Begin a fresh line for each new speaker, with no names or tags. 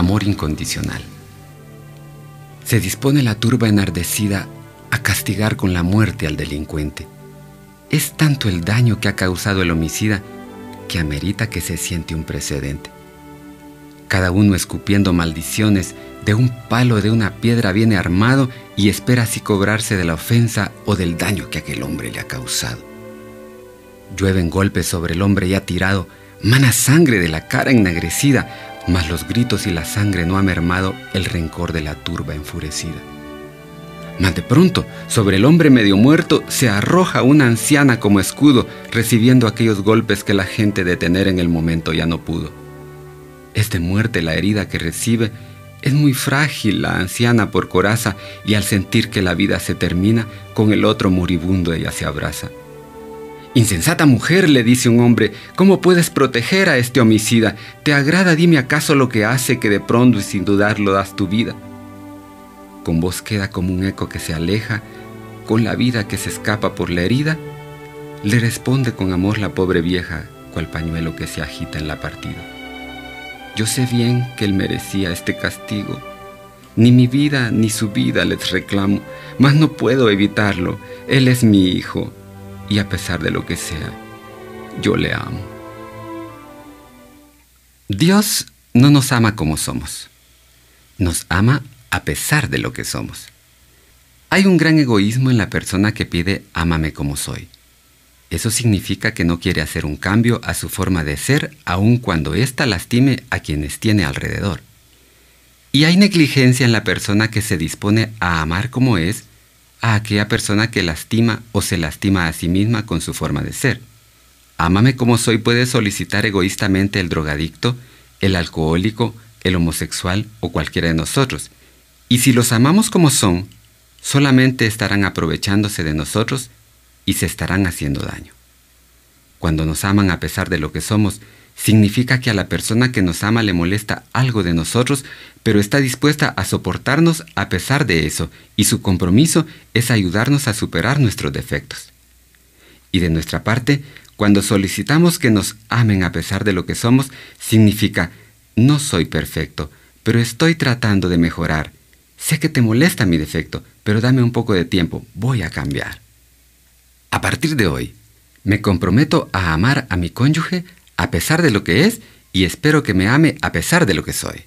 amor incondicional. Se dispone la turba enardecida a castigar con la muerte al delincuente. Es tanto el daño que ha causado el homicida que amerita que se siente un precedente. Cada uno escupiendo maldiciones, de un palo de una piedra viene armado y espera así cobrarse de la ofensa o del daño que aquel hombre le ha causado. Llueven golpes sobre el hombre ya tirado, mana sangre de la cara ennegrecida, mas los gritos y la sangre no ha mermado el rencor de la turba enfurecida. Mas de pronto, sobre el hombre medio muerto, se arroja una anciana como escudo, recibiendo aquellos golpes que la gente detener en el momento ya no pudo. Es de muerte la herida que recibe, es muy frágil la anciana por coraza, y al sentir que la vida se termina, con el otro moribundo ella se abraza. Insensata mujer, le dice un hombre, ¿cómo puedes proteger a este homicida? ¿Te agrada, dime acaso lo que hace que de pronto y sin dudarlo das tu vida? Con voz queda como un eco que se aleja, con la vida que se escapa por la herida, le responde con amor la pobre vieja, cual pañuelo que se agita en la partida. Yo sé bien que él merecía este castigo. Ni mi vida ni su vida les reclamo, mas no puedo evitarlo. Él es mi hijo y a pesar de lo que sea, yo le amo. Dios no nos ama como somos. Nos ama a pesar de lo que somos. Hay un gran egoísmo en la persona que pide ámame como soy. Eso significa que no quiere hacer un cambio a su forma de ser aun cuando ésta lastime a quienes tiene alrededor. Y hay negligencia en la persona que se dispone a amar como es a aquella persona que lastima o se lastima a sí misma con su forma de ser. Ámame como soy puede solicitar egoístamente el drogadicto, el alcohólico, el homosexual o cualquiera de nosotros. Y si los amamos como son, solamente estarán aprovechándose de nosotros y se estarán haciendo daño. Cuando nos aman a pesar de lo que somos, significa que a la persona que nos ama le molesta algo de nosotros, pero está dispuesta a soportarnos a pesar de eso, y su compromiso es ayudarnos a superar nuestros defectos. Y de nuestra parte, cuando solicitamos que nos amen a pesar de lo que somos, significa, no soy perfecto, pero estoy tratando de mejorar. Sé que te molesta mi defecto, pero dame un poco de tiempo, voy a cambiar. A partir de hoy, me comprometo a amar a mi cónyuge a pesar de lo que es y espero que me ame a pesar de lo que soy.